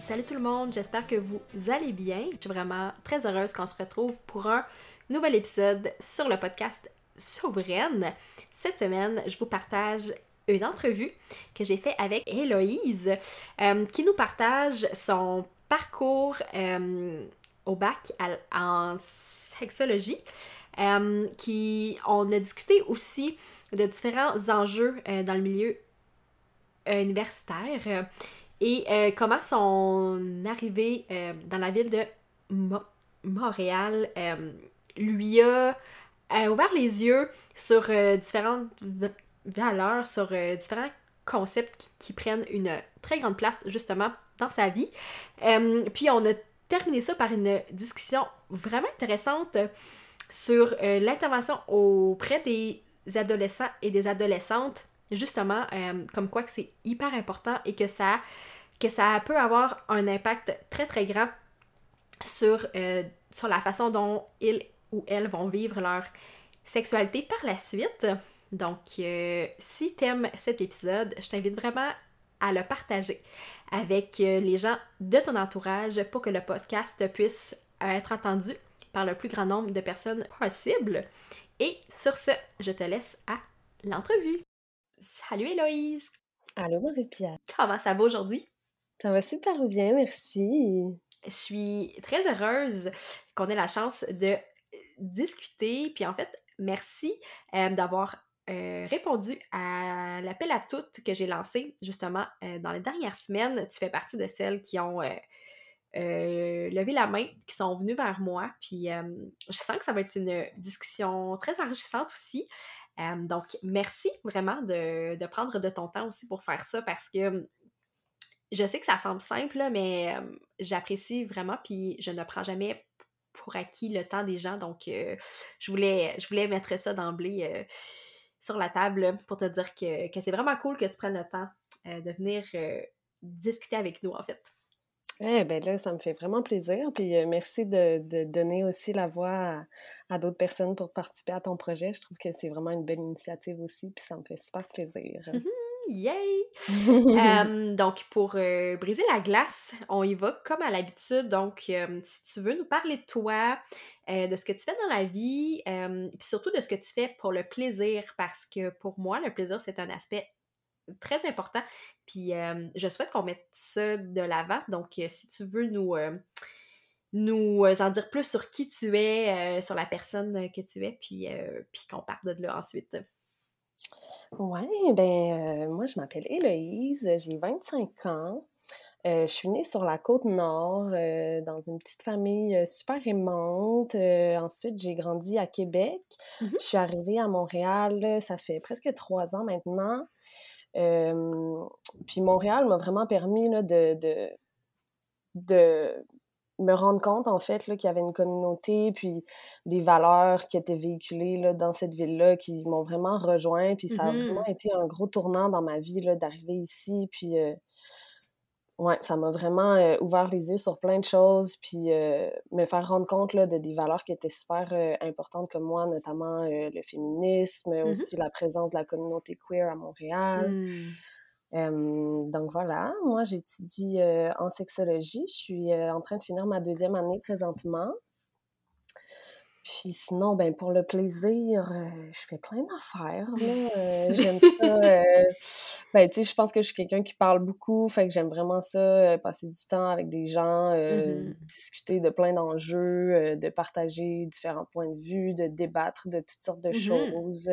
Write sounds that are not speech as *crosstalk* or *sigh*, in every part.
Salut tout le monde, j'espère que vous allez bien. Je suis vraiment très heureuse qu'on se retrouve pour un nouvel épisode sur le podcast Souveraine. Cette semaine, je vous partage une entrevue que j'ai faite avec Héloïse euh, qui nous partage son parcours euh, au bac en sexologie. Euh, qui, on a discuté aussi de différents enjeux dans le milieu universitaire et comment son arrivée dans la ville de Montréal lui a ouvert les yeux sur différentes valeurs, sur différents concepts qui, prennent une très grande place justement dans sa vie. puis on a terminé ça par une discussion vraiment intéressante sur euh, l'intervention auprès des adolescents et des adolescentes, justement, euh, comme quoi que c'est hyper important et que ça, peut avoir un impact très très grand sur, euh, sur la façon dont ils ou elles vont vivre leur sexualité par la suite. Donc, si tu aimes cet épisode, je t'invite vraiment à le partager avec les gens de ton entourage pour que le podcast puisse être entendu par le plus grand nombre de personnes possible. Et sur ce, je te laisse à l'entrevue. Salut Héloïse! Allô Marie-Pierre! Comment ça va aujourd'hui? Ça va super bien, merci! Je suis très heureuse qu'on ait la chance de discuter. Puis en fait, merci euh, d'avoir euh, répondu à l'appel à toutes que j'ai lancé justement euh, dans les dernières semaines. Tu fais partie de celles qui ont euh, lever la main, qui sont venus vers moi. Puis euh, je sens que ça va être une discussion très enrichissante aussi. Euh, donc, merci vraiment de, prendre de ton temps aussi pour faire ça parce que je sais que ça semble simple, mais j'apprécie vraiment, puis je ne prends jamais pour acquis le temps des gens. Donc, je, voulais, je voulais mettre ça d'emblée sur la table pour te dire que, que c'est vraiment cool que tu prennes le temps de venir discuter avec nous, en fait. Eh ben là, ça me fait vraiment plaisir. Puis euh, merci de, de, donner aussi la voix à, d'autres personnes pour participer à ton projet. Je trouve que c'est vraiment une belle initiative aussi, puis ça me fait super plaisir. Mmh yay! *laughs* donc, pour euh, briser la glace, on y va comme à l'habitude. Donc, si tu veux nous parler de toi, euh, de ce que tu fais dans la vie, puis surtout de ce que tu fais pour le plaisir, parce que pour moi, le plaisir, c'est un aspect très important. Puis je souhaite qu'on mette ça de l'avant. Donc, si tu veux nous, nous en dire plus sur qui tu es, sur la personne que tu es, puis, puis qu'on parte de là ensuite. Oui, ben moi je m'appelle Héloïse, j'ai 25 ans. je suis née sur la côte nord, dans une petite famille super aimante. ensuite, j'ai grandi à Québec. Mmh je suis arrivée à Montréal, ça fait presque trois ans maintenant puis Montréal m'a vraiment permis là, de, de, de, me rendre compte, en fait, qu'il y avait une communauté, puis des valeurs qui étaient véhiculées là, dans cette ville-là qui m'ont vraiment rejoint. Puis ça a mmh vraiment été un gros tournant dans ma vie d'arriver ici. Puis ouais, ça m'a vraiment euh, ouvert les yeux sur plein de choses, puis euh, me faire rendre compte là, de des valeurs qui étaient super euh, importantes comme moi, notamment le féminisme, mmh aussi la présence de la communauté queer à Montréal. Mmh. donc voilà, moi j'étudie en sexologie, je suis en train de finir ma deuxième année présentement. Puis sinon, ben pour le plaisir, euh, je fais plein d'affaires, *laughs* euh, j'aime ça, euh, ben, tu sais, je pense que je suis quelqu'un qui parle beaucoup, fait que j'aime vraiment ça, passer du temps avec des gens, Mmh discuter de plein d'enjeux, de partager différents points de vue, de débattre de toutes sortes de Mmh choses.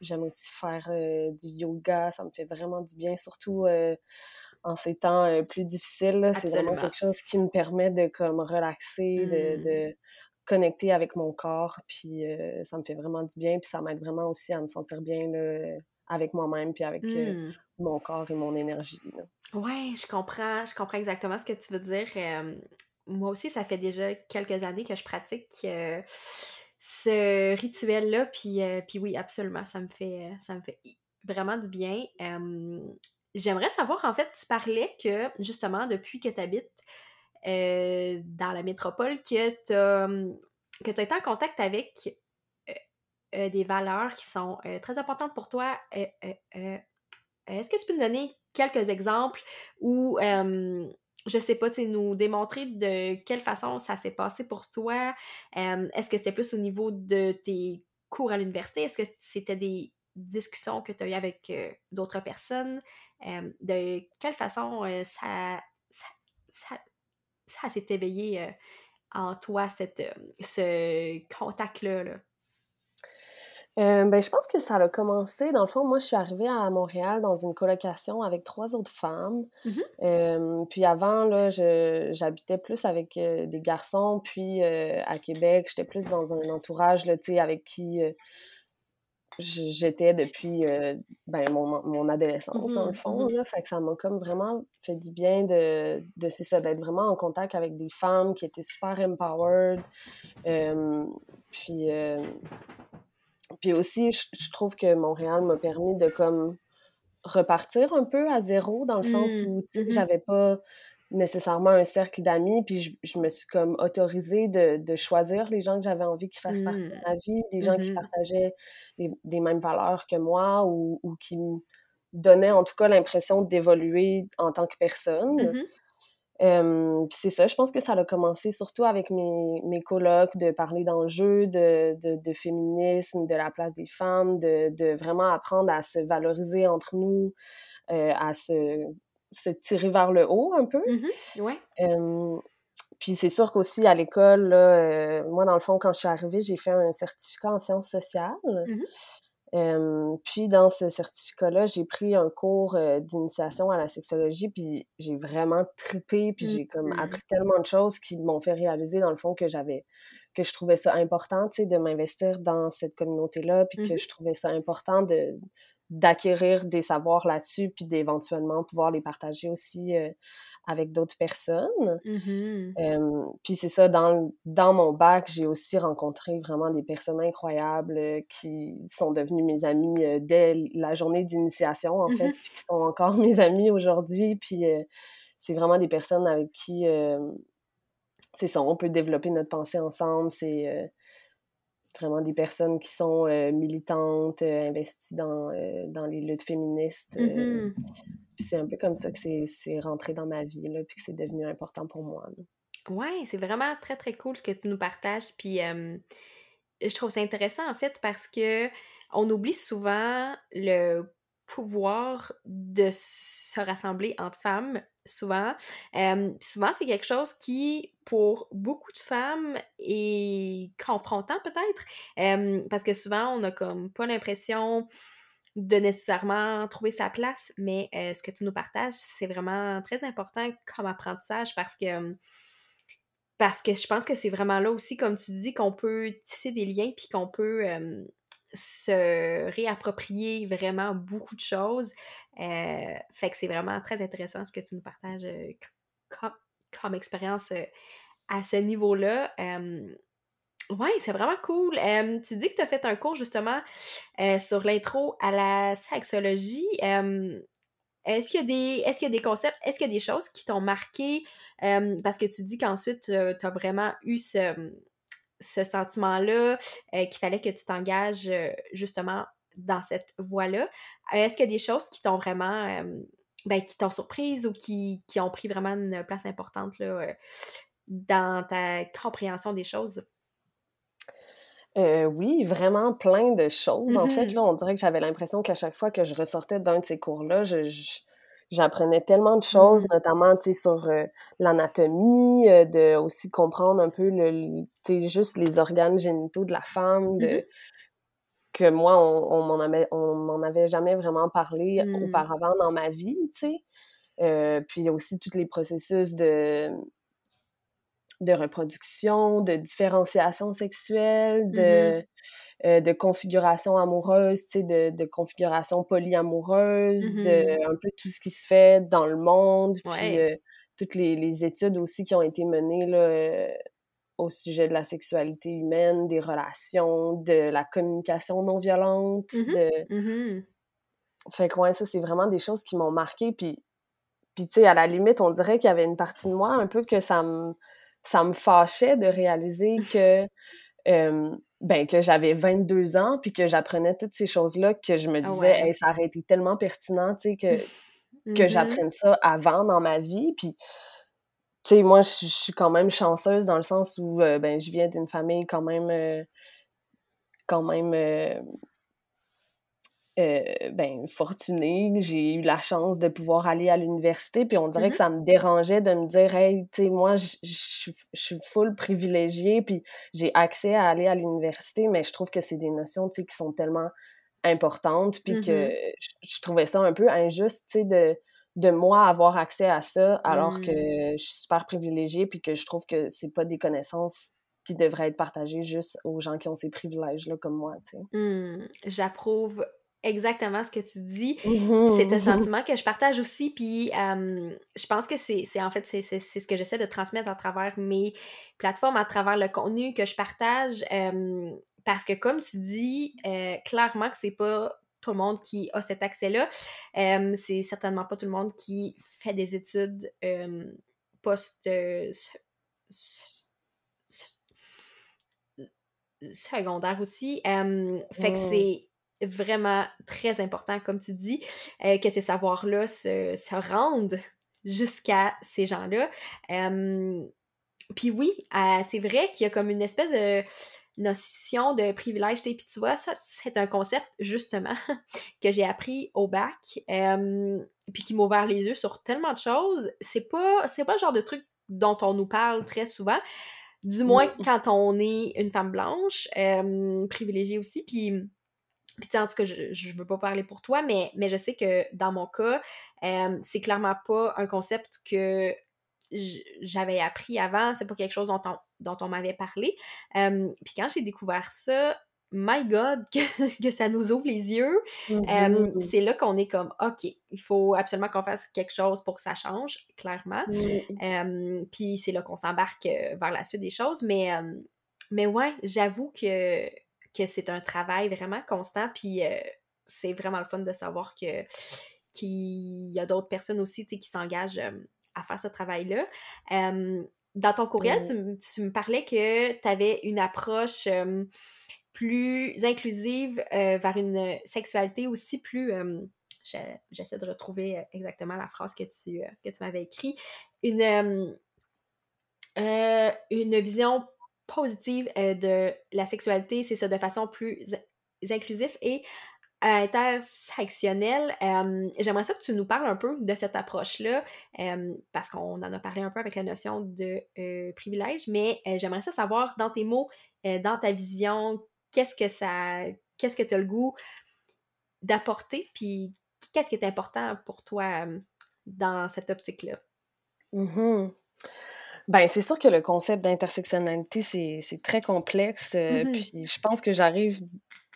j'aime aussi faire, du yoga, ça me fait vraiment du bien, surtout, en ces temps, plus difficiles, C'est vraiment quelque chose qui me permet de, comme, relaxer, de Mmh. de connecter avec mon corps, puis ça me fait vraiment du bien, puis ça m'aide vraiment aussi à me sentir bien, là, avec moi-même, puis avec, Mmh. mon corps et mon énergie, là. Ouais, je comprends, je comprends exactement ce que tu veux dire, moi aussi, ça fait déjà quelques années que je pratique, ce rituel-là, puis, puis oui, absolument, ça me fait, ça me fait vraiment du bien. j'aimerais savoir, en fait, tu parlais que, justement, depuis que tu habites euh, dans la métropole que tu as, hum, as été en contact avec euh, euh, des valeurs qui sont très importantes pour toi. Est-ce que tu peux nous donner quelques exemples ou, je sais pas, tu nous démontrer de quelle façon ça s'est passé pour toi? Est-ce que c'était plus au niveau de tes cours à l'université? Est-ce que c'était des discussions que tu as eues avec d'autres personnes? de quelle façon ça s'est éveillé euh, en toi, cette, euh, ce contact-là? Euh, ben, je pense que ça a commencé, dans le fond, moi, je suis arrivée à Montréal dans une colocation avec trois autres femmes. Mmh puis avant, là, j'habitais plus avec des garçons, puis à Québec, j'étais plus dans un entourage, là, tu sais, avec qui j'étais depuis euh, ben, mon, mon adolescence, dans le mmh fond. Là, fait que ça m'a comme vraiment fait du bien de, de c'est ça, d'être vraiment en contact avec des femmes qui étaient super empowered. puis, euh, puis aussi, je, trouve que Montréal m'a permis de comme repartir un peu à zéro, dans le sens mmh, où mmh j'avais pas nécessairement un cercle d'amis, puis je, me suis comme autorisée de, choisir les gens que j'avais envie qu'ils fassent partie de mmh. ma vie, des gens qui Mmh partageaient des mêmes valeurs que moi ou, qui me donnaient en tout cas l'impression d'évoluer en tant que personne. Mmh puis c'est ça, je pense que ça a commencé surtout avec mes, mes colloques, de parler d'enjeux, de, de, féminisme, de la place des femmes, de, vraiment apprendre à se valoriser entre nous, euh, à se se tirer vers le haut un peu. Mmh ouais. puis c'est sûr qu'aussi à l'école, euh, moi, dans le fond, quand je suis arrivée, j'ai fait un certificat en sciences sociales. Mmh puis dans ce certificat-là, j'ai pris un cours euh, d'initiation à la sexologie, puis j'ai vraiment tripé, puis j'ai comme mmh. appris tellement de choses qui m'ont fait réaliser, dans le fond, que j'avais que je trouvais ça important, tu sais, de m'investir dans cette communauté-là, puis que Mmh je trouvais ça important de d'acquérir des savoirs là-dessus, puis d'éventuellement pouvoir les partager aussi euh, avec d'autres personnes. Mmh puis c'est ça, dans, dans mon bac, j'ai aussi rencontré vraiment des personnes incroyables euh, qui sont devenues mes amies euh, dès la journée d'initiation, en fait, mmh puis qui sont encore *laughs* mes amies aujourd'hui. Puis c'est vraiment des personnes avec qui, c'est ça, on peut développer notre pensée ensemble. C'est vraiment des personnes qui sont euh, militantes, euh, investies dans, euh, dans les luttes féministes. Mmh puis c'est un peu comme ça que c'est rentré dans ma vie, là, puis que c'est devenu important pour moi. Ouais, c'est vraiment très, très cool ce que tu nous partages. Puis je trouve ça intéressant, en fait, parce que on oublie souvent le pouvoir de se rassembler entre femmes, souvent. souvent, c'est quelque chose qui, pour beaucoup de femmes, est confrontant peut-être, parce que souvent, on a comme pas l'impression de nécessairement trouver sa place, mais ce que tu nous partages, c'est vraiment très important comme apprentissage parce que parce que je pense que c'est vraiment là aussi, comme tu dis, qu'on peut tisser des liens puis qu'on peut se réapproprier vraiment beaucoup de choses. Euh, fait que c'est vraiment très intéressant ce que tu nous partages euh, comme, expérience euh, à ce niveau-là. oui, c'est vraiment cool. tu dis que tu as fait un cours justement sur l'intro à la sexologie. est-ce qu'il y a des est-ce qu'il y a des concepts, est-ce qu'il y a des choses qui t'ont marqué? parce que tu dis qu'ensuite, tu as vraiment eu ce, ce sentiment-là, euh, qu'il fallait que tu t'engages euh, justement dans cette voie-là. Euh, est-ce qu'il y a des choses qui t'ont vraiment, ben, qui t'ont surprise ou qui, qui, ont pris vraiment une place importante là, dans ta compréhension des choses? Euh, oui, vraiment plein de choses. En fait, Mhm. là, on dirait que j'avais l'impression qu'à chaque fois que je ressortais d'un de ces cours-là, je, je- j'apprenais tellement de choses, Mhm. notamment, tu sais, sur euh, l'anatomie, euh, de aussi comprendre un peu le, le- tu sais, juste les organes génitaux de la femme, de que moi, on, on m'en avait, on m'en avait jamais vraiment parlé Mhm. auparavant dans ma vie, tu sais. Euh, puis aussi tous les processus de de reproduction, de différenciation sexuelle, de, euh, de configuration amoureuse, de, de configuration polyamoureuse, Mhm. de un peu tout ce qui se fait dans le monde, puis euh, toutes les, les études aussi qui ont été menées là, euh, au sujet de la sexualité humaine, des relations, de la communication non violente, Mhm. de... Fait que ouais, ça, c'est vraiment des choses qui m'ont marqué, puis, puis tu sais, à la limite, on dirait qu'il y avait une partie de moi un peu que ça me ça me fâchait de réaliser *laughs* que, euh, ben, que j'avais 22 ans, puis que j'apprenais toutes ces choses-là, que je me Ah disais, ouais. hey, ça aurait été tellement pertinent, tu sais, que, *laughs* que Mhm. j'apprenne ça avant dans ma vie. Puis, tu sais, moi, je je suis quand même chanceuse dans le sens où, euh, ben, je viens d'une famille quand même, euh, quand même, euh, ben, fortunée. J'ai eu la chance de pouvoir aller à l'université, puis on dirait que ça me dérangeait de me dire, hey, tu sais, moi, je suis full privilégiée, puis j'ai accès à aller à l'université, mais je trouve que c'est des notions, tu sais, qui sont tellement importantes, puis que Mhm. je, je trouvais ça un peu injuste, tu sais, de, de moi avoir accès à ça, alors que Mm. je suis super privilégiée, puis que je trouve que c'est pas des connaissances qui devraient être partagées juste aux gens qui ont ces privilèges-là comme moi, tu sais. Mm. J'approuve exactement ce que tu dis. C'est un Mhm. sentiment que je partage aussi, puis euh, je pense que c'est en fait c'est ce que j'essaie de transmettre à travers mes plateformes, à travers le contenu que je partage, euh, parce que comme tu dis, euh, clairement que c'est pas tout le monde qui a cet accès-là, c'est certainement pas tout le monde qui fait des études post se- se- se- secondaires aussi. Euh, fait que Mm. c'est vraiment très important, comme tu dis, euh, que ces savoirs-là se, se rendent jusqu'à ces gens-là. Euh, Puis oui, euh, c'est vrai qu'il y a comme une espèce de notion de privilège. tu sais. Puis tu vois, ça, c'est un concept, justement, *laughs* que j'ai appris au bac, puis qui m'a ouvert les yeux sur tellement de choses. C'est pas, c'est pas le genre de truc dont on nous parle très souvent, du moins quand on est une femme blanche, privilégiée aussi, puis... Puis, tu sais, en tout cas, je, je veux pas parler pour toi, mais, mais je sais que dans mon cas, euh, c'est clairement pas un concept que j'avais appris avant. C'est pas quelque chose dont on, dont on m'avait parlé. Euh, puis quand j'ai découvert ça, my God, *laughs* que, que ça nous ouvre les yeux. Euh, Mhm. c'est là qu'on est comme, OK, il faut absolument qu'on fasse quelque chose pour que ça change, clairement. Mm. Euh, puis c'est là qu'on s'embarque euh, vers la suite des choses. Mais, euh, mais ouais, j'avoue que, que c'est un travail vraiment constant. Puis euh, c'est vraiment le fun de savoir que qu'il y a d'autres personnes aussi qui s'engagent euh, à faire ce travail-là. Euh, dans ton courriel, Mm. tu, tu me parlais que tu avais une approche plus inclusive euh, vers une sexualité aussi plus... je- J'essaie de retrouver exactement la phrase que tu, que tu m'avais écrite. Une, euh, une vision positive euh, de la sexualité, c'est ça, de façon plus inclusive et intersectionnelle. Euh, J'aimerais ça que tu nous parles un peu de cette approche-là, euh, parce qu'on en a parlé un peu avec la notion de euh, privilège, mais euh, j'aimerais ça savoir, dans tes mots, euh, dans ta vision, qu'est-ce que ça... Qu'est-ce que tu as le goût d'apporter, puis qu'est-ce qui est important pour toi euh, dans cette optique-là? Mhm. Ben, c'est sûr que le concept d'intersectionnalité, c'est très complexe. euh, Mhm. puis je pense que j'arrive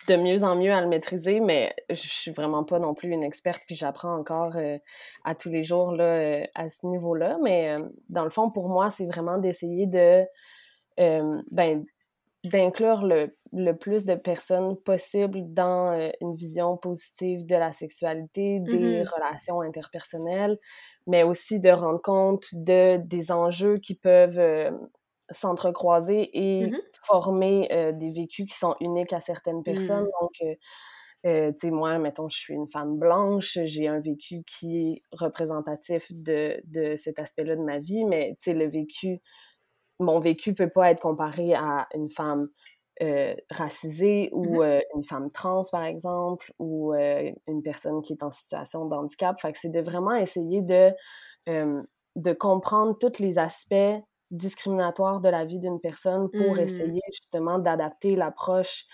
de mieux en mieux à le maîtriser, mais je suis vraiment pas non plus une experte, puis j'apprends encore euh, à tous les jours là, euh, à ce niveau-là. Mais dans le fond, pour moi, c'est vraiment d'essayer de ben, d'inclure le, le plus de personnes possible dans une vision positive de la sexualité, des Mhm. relations interpersonnelles, mais aussi de rendre compte de, des enjeux qui peuvent euh, s'entrecroiser et Mhm. former euh, des vécus qui sont uniques à certaines personnes. Mm. Donc, euh, tu sais, moi, mettons, je suis une femme blanche, j'ai un vécu qui est représentatif de, de cet aspect-là de ma vie, mais tu sais, le vécu mon vécu peut pas être comparé à une femme euh, racisée ou Mmh euh, une femme trans, par exemple, ou euh, une personne qui est en situation de handicap. Fait que c'est de vraiment essayer de, de comprendre tous les aspects discriminatoires de la vie d'une personne pour Mmh. essayer justement d'adapter l'approche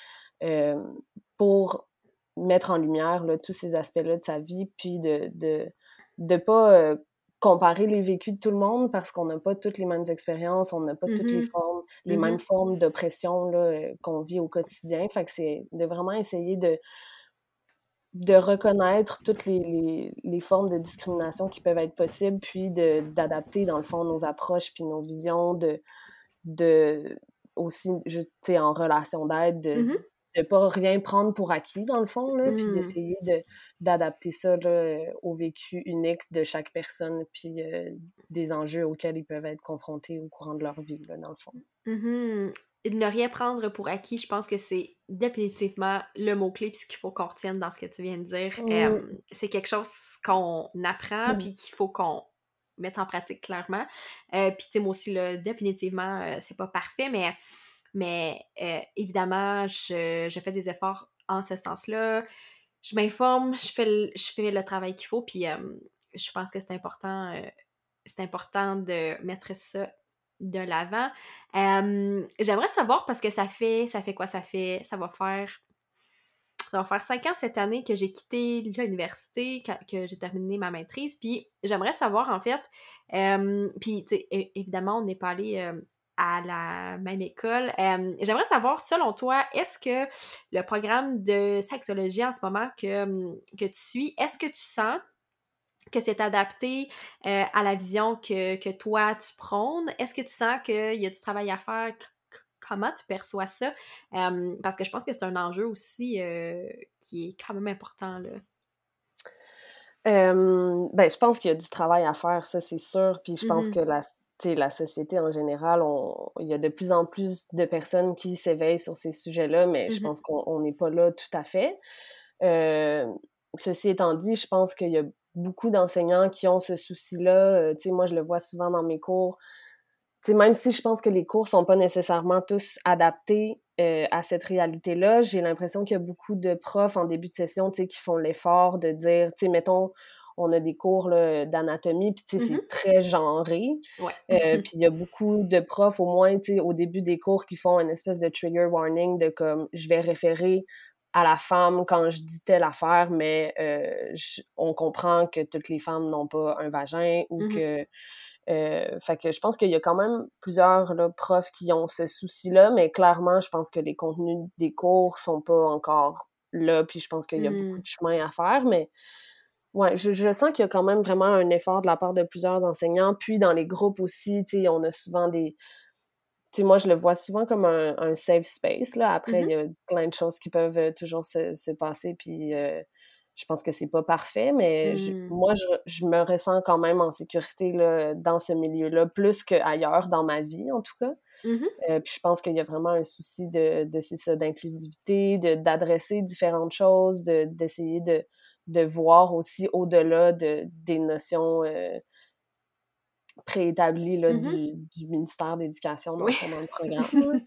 pour mettre en lumière là, tous ces aspects-là de sa vie, puis de de, de pas comparer les vécus de tout le monde parce qu'on n'a pas toutes les mêmes expériences, on n'a pas toutes les Mmh les Mmh mêmes formes d'oppression qu'on vit au quotidien. Fait que c'est de vraiment essayer de de reconnaître toutes les, les, les, formes de discrimination qui peuvent être possibles, puis d'adapter, dans le fond, nos approches puis nos visions de, de aussi, juste, en relation d'aide, de, Mmh de pas rien prendre pour acquis, dans le fond, là, puis Mmh. d'essayer d'adapter ça là, au vécu unique de chaque personne, puis euh, des enjeux auxquels ils peuvent être confrontés au courant de leur vie, là, dans le fond. Mmh Et de ne rien prendre pour acquis, je pense que c'est définitivement le mot-clé, puis ce qu'il faut qu'on retienne dans ce que tu viens de dire. C'est quelque chose qu'on apprend, Mmh. puis qu'il faut qu'on mette en pratique clairement. Euh, puis, tu sais, moi aussi, là, définitivement, euh, c'est pas parfait, mais mais euh, évidemment, je, je, fais des efforts en ce sens-là. Je m'informe, je fais le, je fais le travail qu'il faut, puis euh, je pense que c'est important, euh, important de mettre ça de l'avant. J'aimerais savoir parce que ça fait, ça fait quoi? Ça fait, ça va faire, ça va faire cinq ans cette année que j'ai quitté l'université, que, j'ai terminé ma maîtrise, puis j'aimerais savoir en fait, puis évidemment, on n'est pas allé à la même école. J'aimerais savoir, selon toi, est-ce que le programme de sexologie en ce moment que, que tu suis, est-ce que tu sens que c'est adapté à la vision que, que, toi tu prônes? Est-ce que tu sens qu'il y a du travail à faire? Comment tu perçois ça? parce que je pense que c'est un enjeu aussi qui est quand même important. Là. ben, je pense qu'il y a du travail à faire, ça c'est sûr. Puis je pense Mmh que la, la société en général, on, il y a de plus en plus de personnes qui s'éveillent sur ces sujets-là, mais je Mmh pense qu'on n'est pas là tout à fait. Euh, ceci étant dit, je pense qu'il y a beaucoup d'enseignants qui ont ce souci-là. Euh, tu sais, moi, je le vois souvent dans mes cours. Tu sais, même si je pense que les cours sont pas nécessairement tous adaptés euh, à cette réalité-là, j'ai l'impression qu'il y a beaucoup de profs en début de session, tu sais, qui font l'effort de dire, tu sais, mettons, on a des cours d'anatomie, puis tu sais, c'est très genré. Ouais. Euh, puis il y a beaucoup de profs, au moins, tu sais, au début des cours, qui font une espèce de trigger warning de comme, je vais référer à la femme quand je dis telle affaire, mais euh, je- on comprend que toutes les femmes n'ont pas un vagin ou Mhm. que... euh, fait que je pense qu'il y a quand même plusieurs là, profs qui ont ce souci-là, mais clairement, je pense que les contenus des cours sont pas encore là, puis je pense qu'il y a Mm. beaucoup de chemin à faire, mais ouais, je, je sens qu'il y a quand même vraiment un effort de la part de plusieurs enseignants, puis dans les groupes aussi, tu sais, on a souvent des... Tu sais, moi, je le vois souvent comme un, un safe space, là. Après, il y a plein de choses qui peuvent euh, toujours se, se passer, puis euh, je pense que c'est pas parfait, mais je- Mm. moi, je, je me ressens quand même en sécurité là, dans ce milieu-là, plus qu'ailleurs dans ma vie, en tout cas. Mhm. Euh, puis je pense qu'il y a vraiment un souci de, de d'inclusivité, d'adresser différentes choses, de, d'essayer de, de voir aussi au-delà de, des notions euh, préétablies là, Mhm. du, du ministère d'éducation dans Oui. de *laughs* programme.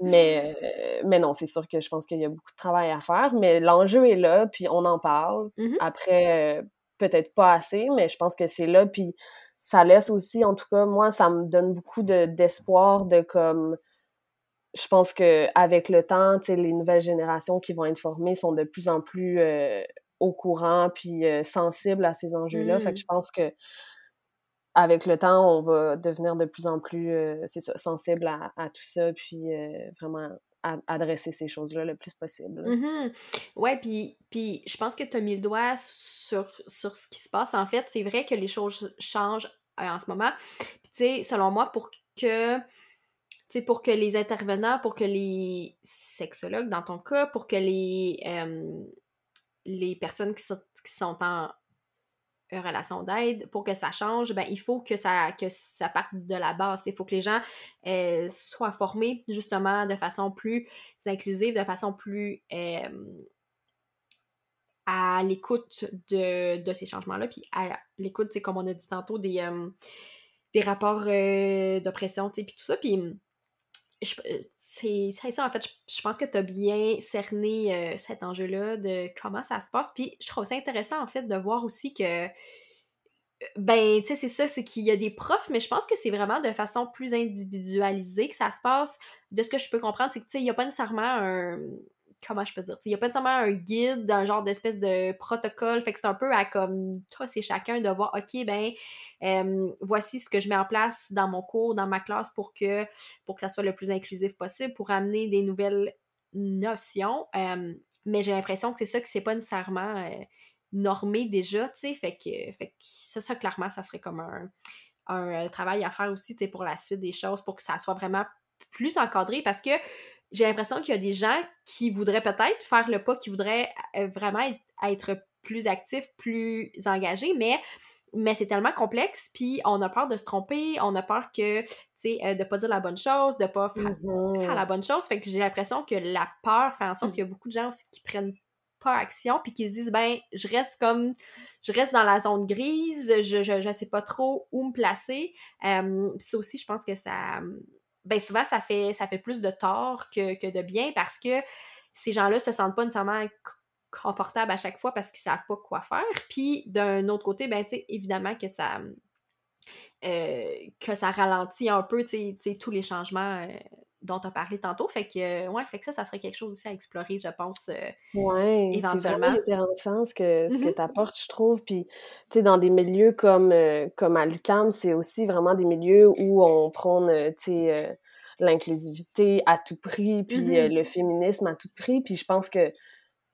mais, euh, mais non, c'est sûr que je pense qu'il y a beaucoup de travail à faire, mais l'enjeu est là, puis on en parle. Mhm. Après, euh, peut-être pas assez, mais je pense que c'est là, puis ça laisse aussi, en tout cas, moi, ça me donne beaucoup de, d'espoir de comme je pense que avec le temps, les nouvelles générations qui vont être formées sont de plus en plus euh, au courant puis euh, sensibles à ces enjeux-là. Fait que Mm. je pense que avec le temps, on va devenir de plus en plus euh, c'est ça, sensible à, à tout ça, puis euh, vraiment adresser ces choses-là le plus possible. là. Mhm. Ouais, puis, puis je pense que tu as mis le doigt sur, sur ce qui se passe. En fait, c'est vrai que les choses changent en ce moment. Puis, tu sais, selon moi, pour que, tu sais, pour que les intervenants, pour que les sexologues, dans ton cas, pour que les, euh, les personnes qui sont, qui sont en euh, relation d'aide, pour que ça change, ben, il faut que ça, que ça parte de la base. Il faut que les gens euh, soient formés justement de façon plus inclusive, de façon plus euh, à l'écoute de, de ces changements-là, puis à l'écoute, c'est comme on a dit tantôt, des, des rapports d'oppression, puis tout ça. Puis c'est ça, en fait, je, pense que tu as bien cerné cet enjeu-là de comment ça se passe. Puis je trouve ça intéressant, en fait, de voir aussi que ben, tu sais, c'est ça, c'est qu'il y a des profs, mais je pense que c'est vraiment de façon plus individualisée que ça se passe. De ce que je peux comprendre, c'est que, tu sais, il n'y a pas nécessairement un. Comment je peux dire? Il n'y a pas nécessairement un guide, un genre d'espèce de protocole. Fait que c'est un peu à comme, toi, c'est chacun de voir, OK, ben, voici ce que je mets en place dans mon cours, dans ma classe pour que, pour que ça soit le plus inclusif possible, pour amener des nouvelles notions. mais j'ai l'impression que c'est ça, que c'est pas nécessairement. Euh, normé déjà, tu sais, fait que, fait que ça, ça, clairement, ça serait comme un, un euh, travail à faire aussi, pour la suite des choses, pour que ça soit vraiment plus encadré, parce que j'ai l'impression qu'il y a des gens qui voudraient peut-être faire le pas, qui voudraient euh, vraiment être, plus actifs, plus engagés, mais mais c'est tellement complexe, puis on a peur de se tromper, on a peur que, tu sais, euh, de pas dire la bonne chose, de pas faire, mm-hmm. faire la bonne chose. Fait que j'ai l'impression que la peur fait en sorte qu'il y a beaucoup de gens aussi qui prennent action, puis qui se disent, ben, je reste comme, je reste dans la zone grise, je, je, sais pas trop où me placer. Euh, c'est aussi, je pense que ça, ben, souvent, ça fait, ça fait plus de tort que, de bien parce que ces gens-là se sentent pas nécessairement confortables à chaque fois parce qu'ils savent pas quoi faire. Puis, d'un autre côté, ben, évidemment que ça, euh, que ça ralentit un peu, tous les changements euh, dont tu as parlé tantôt. Fait que, ouais, fait que ça, ça serait quelque chose aussi à explorer, je pense, euh, ouais, éventuellement. C'est intéressant ce que, ce que mm-hmm. tu apportes, je trouve. Puis, tu sais, dans des milieux comme, euh, comme à l'UCAM, c'est aussi vraiment des milieux où on prône, euh, tu sais, l'inclusivité à tout prix, puis mm-hmm. le féminisme à tout prix. Puis je pense que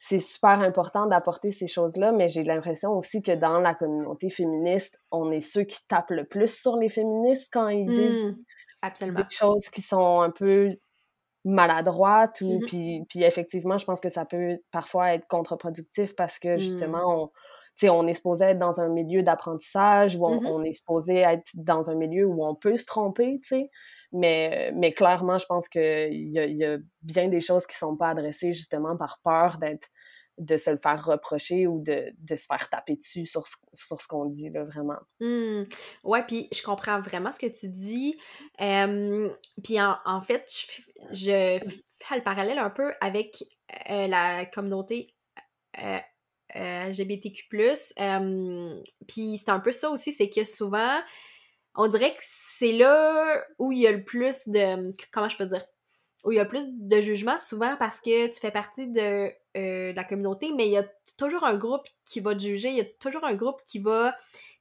c'est super important d'apporter ces choses-là, mais j'ai l'impression aussi que dans la communauté féministe, on est ceux qui tapent le plus sur les féministes quand ils disent mmh. Absolument. des choses qui sont un peu maladroites ou mmh puis, puis effectivement je pense que ça peut parfois être contre-productif parce que justement mmh. On on est supposé être dans un milieu d'apprentissage où mmh on, est supposé être dans un milieu où on peut se tromper, tu sais. Mais, mais clairement, je pense qu'il y a, y a bien des choses qui sont pas adressées justement par peur d'être de se le faire reprocher ou de, de se faire taper dessus sur ce, sur ce qu'on dit, là, vraiment. Mmh. Ouais, puis je comprends vraiment ce que tu dis. puis en, fait, je, fais le parallèle un peu avec euh, la communauté euh, euh LGBTQ+. puis c'est un peu ça aussi, c'est que souvent, on dirait que c'est là où il y a le plus de... Comment je peux dire? où il y a plus de jugement souvent parce que tu fais partie de, euh, la communauté, mais il y a toujours un groupe qui va te juger, il y a toujours un groupe qui va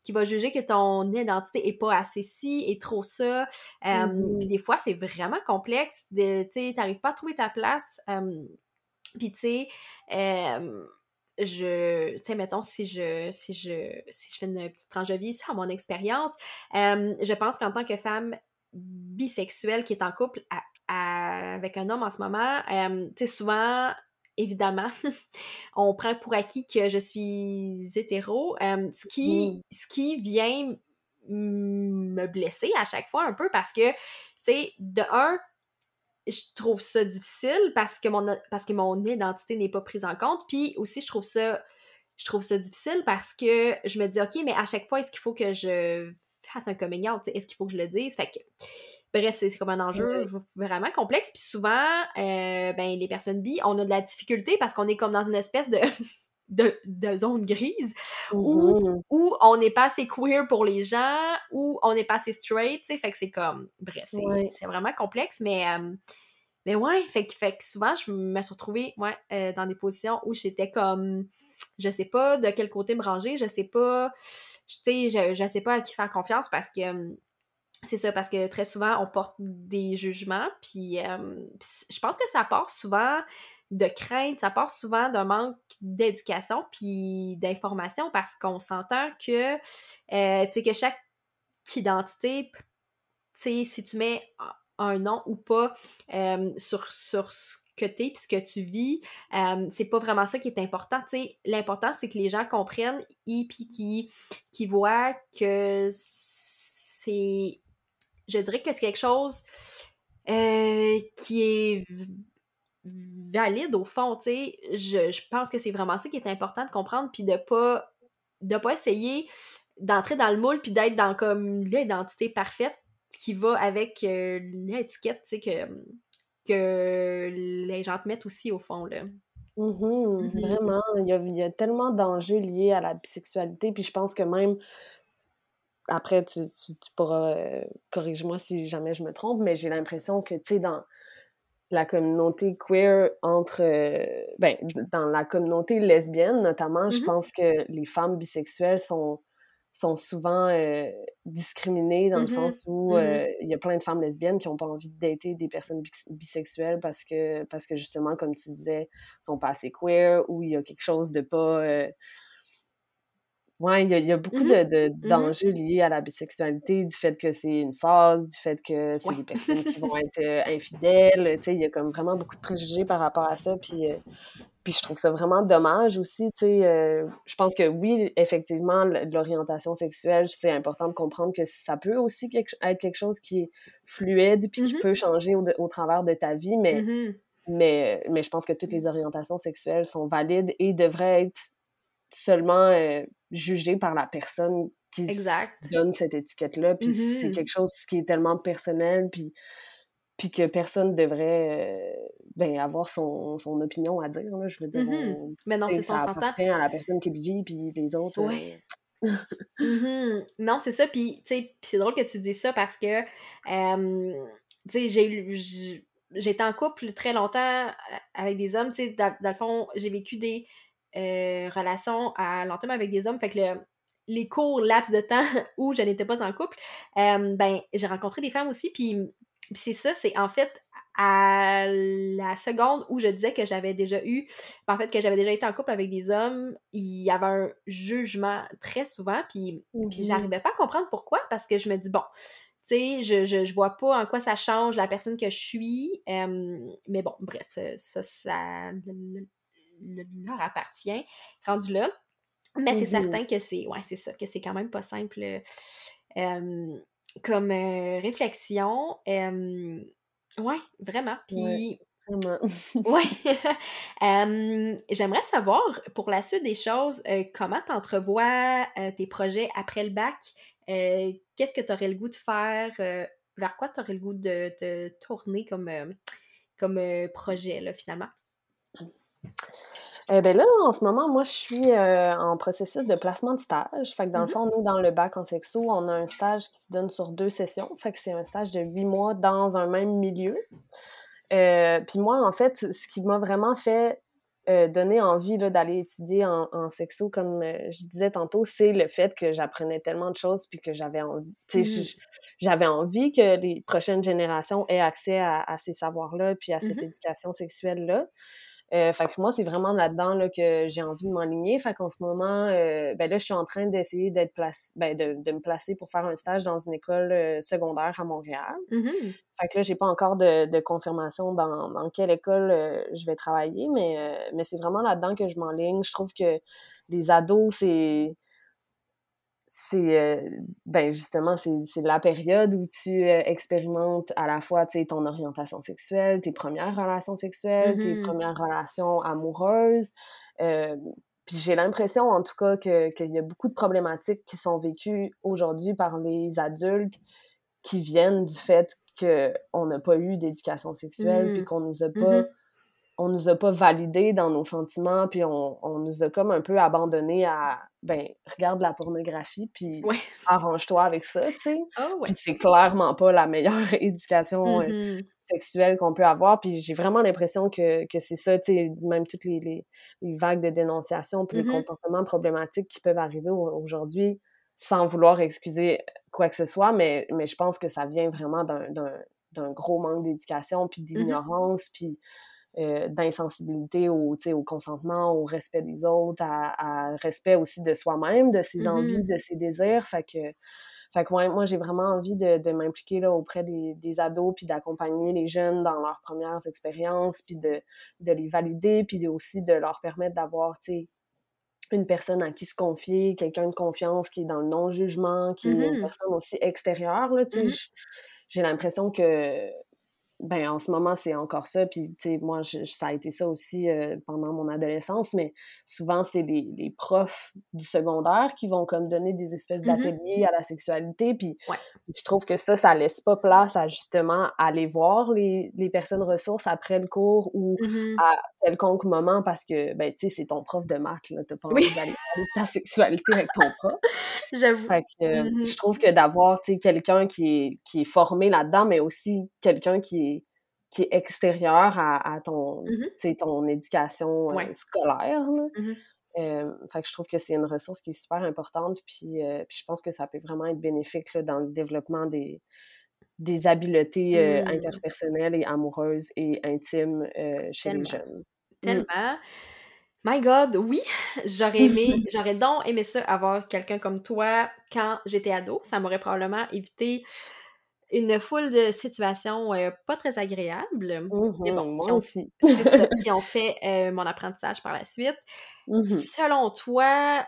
qui va juger que ton identité est pas assez ci et trop ça. Mm-hmm. Puis des fois, c'est vraiment complexe. Tu sais, t'arrives pas à trouver ta place. Puis tu sais, je, tu sais, mettons, si je, si, je, si je fais une petite tranche de vie sur mon expérience, je pense qu'en tant que femme bisexuelle qui est en couple avec un homme en ce moment, tu sais, souvent, évidemment, *laughs* on prend pour acquis que je suis hétéro, ce, qui, ce qui vient me blesser à chaque fois un peu parce que, tu sais, de un, je trouve ça difficile parce que mon, parce que mon identité n'est pas prise en compte, puis aussi, je trouve ça je trouve ça difficile parce que je me dis, OK, mais à chaque fois, est-ce qu'il faut que je fasse un coming Est-ce qu'il faut que je le dise? Fait que Bref, c'est comme un enjeu vraiment complexe. Puis souvent, euh, ben, les personnes bi, on a de la difficulté parce qu'on est comme dans une espèce de, de, zone grise où, mmh où, on n'est pas assez queer pour les gens, où on n'est pas assez straight, tu sais. Fait que c'est comme, bref, c'est vraiment complexe, mais, euh, mais ouais, fait, fait que souvent, je me suis retrouvée ouais, euh, dans des positions où j'étais comme je sais pas de quel côté me ranger, je sais pas, tu sais, je, je sais pas à qui faire confiance parce que c'est ça, parce que très souvent, on porte des jugements, puis je pense que ça part souvent de crainte, ça part souvent d'un manque d'éducation puis d'information parce qu'on s'entend que, euh, que chaque identité, si tu mets un nom ou pas sur, sur ce que tu es puis ce que tu vis, c'est pas vraiment ça qui est important. L'important, c'est que les gens comprennent et puis qui, qui voient que c'est je dirais que c'est quelque chose euh, qui est valide au fond, tu sais. Je, pense que c'est vraiment ça qui est important de comprendre, puis de pas, de pas essayer d'entrer dans le moule puis d'être dans comme l'identité parfaite qui va avec l'étiquette, tu sais, que, que les gens te mettent aussi au fond, là. Mmh mmh vraiment, il y a il y a tellement d'enjeux liés à la bisexualité, puis je pense que même après tu tu tu pourras, corrige-moi si jamais je me trompe, mais j'ai l'impression que, tu sais, dans la communauté queer entre, ben, dans la communauté lesbienne notamment, je mmh pense que les femmes bisexuelles sont sont souvent discriminées dans le sens où il y a plein de femmes lesbiennes qui ont pas envie de dater des personnes bisexuelles parce que parce que justement, comme tu disais, sont pas assez queer ou il y a quelque chose de pas Ouais, il y a, beaucoup mmh de, mmh d'enjeux liés à la bisexualité, du fait que c'est une phase, du fait que c'est des *laughs* personnes qui vont être infidèles. Tu sais, il y a comme vraiment beaucoup de préjugés par rapport à ça. Puis, puis je trouve ça vraiment dommage aussi. Tu sais, je pense que oui, effectivement, l'orientation sexuelle, c'est important de comprendre que ça peut aussi être quelque chose qui est fluide puis qui mmh peut changer au, au, travers de ta vie. Mais, mais, mais je pense que toutes les orientations sexuelles sont valides et devraient être seulement jugé par la personne qui donne cette étiquette-là. Puis c'est mmh quelque chose qui est tellement personnel, puis, puis que personne devrait ben, avoir son, son, opinion à dire. Là, je veux dire, mmh mais non, c'est ça, appartient à la personne qui le vit, puis les autres... Mmh non, c'est ça. Puis, c'est drôle que tu dis ça parce que, tu sais, j'ai j'étais en couple très longtemps avec des hommes. Tu sais, dans, dans, le fond, j'ai vécu des euh, relation à long terme avec des hommes. Fait que les courts laps de temps *laughs* où je n'étais pas en couple, euh, ben, j'ai rencontré des femmes aussi. Puis, c'est ça, c'est en fait à la seconde où je disais que j'avais déjà eu, en fait, que j'avais déjà été en couple avec des hommes, il y avait un jugement très souvent, puis, puis j'arrivais pas à comprendre pourquoi, parce que je me dis, bon, tu sais, je, je, je, vois pas en quoi ça change la personne que je suis, euh, mais bon, bref, ça, ça leur appartient, rendu là. Mais c'est mmh certain que c'est, ouais, c'est ça, que c'est quand même pas simple comme euh, réflexion. ouais, vraiment. Puis. *laughs* Ouais, *laughs* J'aimerais savoir, pour la suite des choses, euh, comment tu entrevois euh, tes projets après le bac? Qu'est-ce que tu aurais le goût de faire? vers quoi tu aurais le goût de te tourner comme, comme projet, là, finalement? Eh ben là, en ce moment, moi, je suis euh, en processus de placement de stage. Fait que dans le mmh fond, nous, dans le bac en sexo, on a un stage qui se donne sur deux sessions. Fait que c'est un stage de huit mois dans un même milieu. Euh, puis moi, en fait, ce qui m'a vraiment fait euh, donner envie d'aller étudier en, sexo, comme je disais tantôt, c'est le fait que j'apprenais tellement de choses puis que j'avais envie, mmh j'avais envie que les prochaines générations aient accès à, ces savoirs-là puis à cette éducation sexuelle-là. Euh, fait que moi, c'est vraiment là-dedans là, que j'ai envie de m'enligner. Fait qu'en ce moment, euh, ben là, je suis en train d'essayer d'être placée, ben de, de, me placer pour faire un stage dans une école euh, secondaire à Montréal. Mm-hmm. Fait que là, j'ai pas encore de, de confirmation dans, dans, quelle école je vais travailler, mais, mais c'est vraiment là-dedans que je m'enligne. Je trouve que les ados, c'est c'est euh, ben justement c'est la période où tu euh, expérimentes à la fois ton orientation sexuelle, tes premières relations sexuelles, tes mmh premières relations amoureuses. Euh, puis j'ai l'impression en tout cas qu'il y a beaucoup de problématiques qui sont vécues aujourd'hui par les adultes qui viennent du fait qu'on n'a pas eu d'éducation sexuelle, puis mmh. qu'on nous a pas on nous a pas validé dans nos sentiments, puis on, on nous a comme un peu abandonné à ben regarde la pornographie puis *laughs* arrange-toi avec ça, tu sais. Oh, puis c'est clairement pas la meilleure *laughs* éducation euh, mm-hmm. sexuelle qu'on peut avoir, puis j'ai vraiment l'impression que, que c'est ça, tu sais, même toutes les, les, les, vagues de dénonciation puis les mm-hmm. comportements problématiques qui peuvent arriver aujourd'hui sans vouloir excuser quoi que ce soit, mais, mais je pense que ça vient vraiment d'un gros manque d'éducation puis mm-hmm. d'ignorance puis euh, d'insensibilité au, au consentement, au respect des autres, à, respect aussi de soi-même, de ses envies, mmh de ses désirs. Fait que, fait que moi, j'ai vraiment envie de, de m'impliquer auprès des, des ados, puis d'accompagner les jeunes dans leurs premières expériences, puis de, de les valider, puis aussi de leur permettre d'avoir, une personne à qui se confier, quelqu'un de confiance qui est dans le non-jugement, qui est une mmh personne aussi extérieure, là, mmh j'ai l'impression que ben en ce moment c'est encore ça puis tu sais moi ça a été ça aussi euh, pendant mon adolescence mais souvent c'est les, profs du secondaire qui vont comme donner des espèces mmh d'ateliers à la sexualité puis je trouve que ça ça laisse pas place à justement aller voir les, les personnes ressources après le cours ou mmh à quelconque moment parce que ben tu sais c'est ton prof de maths là t'as pas envie d'aller parler de ta sexualité avec ton prof. *laughs* J'avoue. Fait que mmh je trouve que d'avoir tu sais quelqu'un qui est qui est formé là-dedans mais aussi quelqu'un qui est qui est extérieur à, ton, mmh ton éducation euh, scolaire. Mmh euh, fait que je trouve que c'est une ressource qui est super importante, puis, euh, puis je pense que ça peut vraiment être bénéfique là, dans le développement des, des habiletés mmh. interpersonnelles et amoureuses et intimes chez les jeunes. Tellement. My God, oui, j'aurais *laughs* aimé, j'aurais donc aimé ça, avoir quelqu'un comme toi quand j'étais ado. Ça m'aurait probablement évité une foule de situations euh, pas très agréables. mais bon, moi aussi. *laughs* qui ont fait euh, mon apprentissage par la suite. Mmh Selon toi,